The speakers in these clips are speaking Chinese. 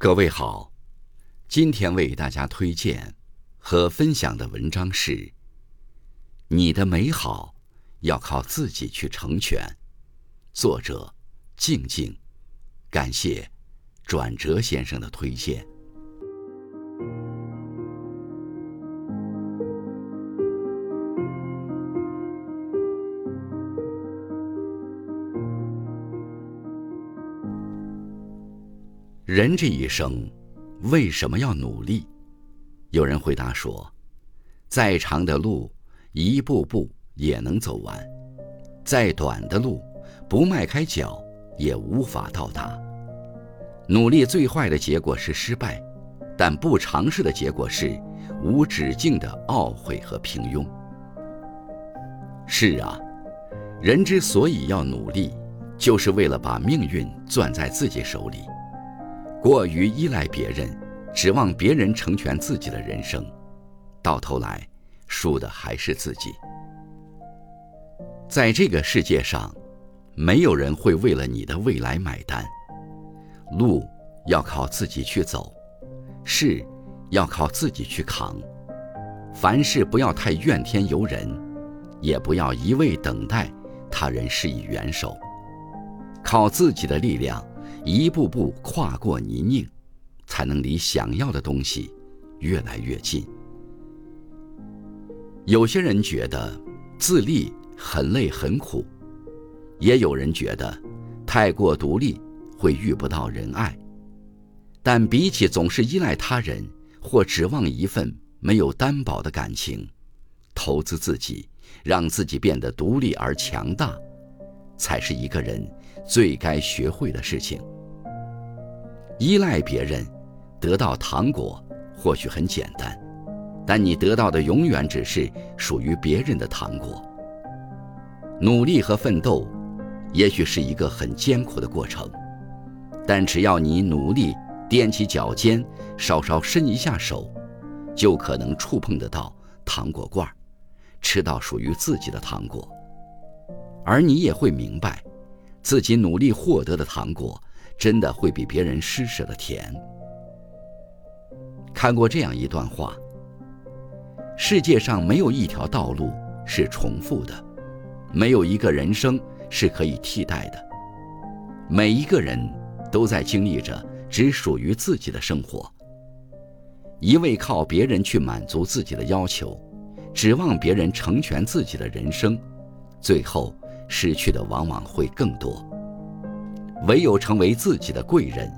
各位好，今天为大家推荐和分享的文章是《你的美好要靠自己去成全》，作者静静，感谢转折先生的推荐。人这一生，为什么要努力？有人回答说：“再长的路，一步步也能走完；再短的路，不迈开脚也无法到达。努力最坏的结果是失败，但不尝试的结果是无止境的懊悔和平庸。”是啊，人之所以要努力，就是为了把命运攥在自己手里。过于依赖别人，指望别人成全自己的人生，到头来输的还是自己。在这个世界上，没有人会为了你的未来买单。路要靠自己去走，事要靠自己去扛。凡事不要太怨天尤人，也不要一味等待他人施以援手，靠自己的力量。一步步跨过泥泞，才能离想要的东西越来越近。有些人觉得自立很累很苦，也有人觉得太过独立会遇不到人爱。但比起总是依赖他人或指望一份没有担保的感情，投资自己，让自己变得独立而强大。才是一个人最该学会的事情。依赖别人，得到糖果或许很简单，但你得到的永远只是属于别人的糖果。努力和奋斗，也许是一个很艰苦的过程，但只要你努力踮起脚尖，稍稍伸一下手，就可能触碰得到糖果罐，吃到属于自己的糖果。而你也会明白，自己努力获得的糖果，真的会比别人施舍的甜。看过这样一段话：世界上没有一条道路是重复的，没有一个人生是可以替代的。每一个人都在经历着只属于自己的生活。一味靠别人去满足自己的要求，指望别人成全自己的人生，最后。失去的往往会更多。唯有成为自己的贵人，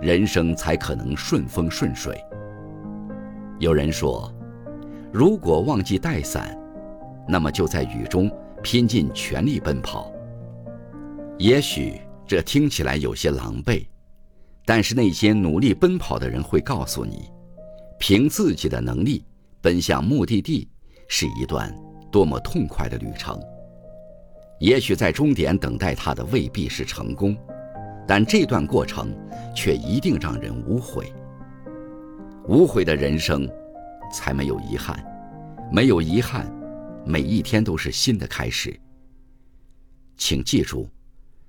人生才可能顺风顺水。有人说，如果忘记带伞，那么就在雨中拼尽全力奔跑。也许这听起来有些狼狈，但是那些努力奔跑的人会告诉你，凭自己的能力奔向目的地，是一段多么痛快的旅程。也许在终点等待他的未必是成功，但这段过程却一定让人无悔。无悔的人生，才没有遗憾；没有遗憾，每一天都是新的开始。请记住，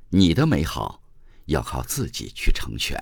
你的美好要靠自己去成全。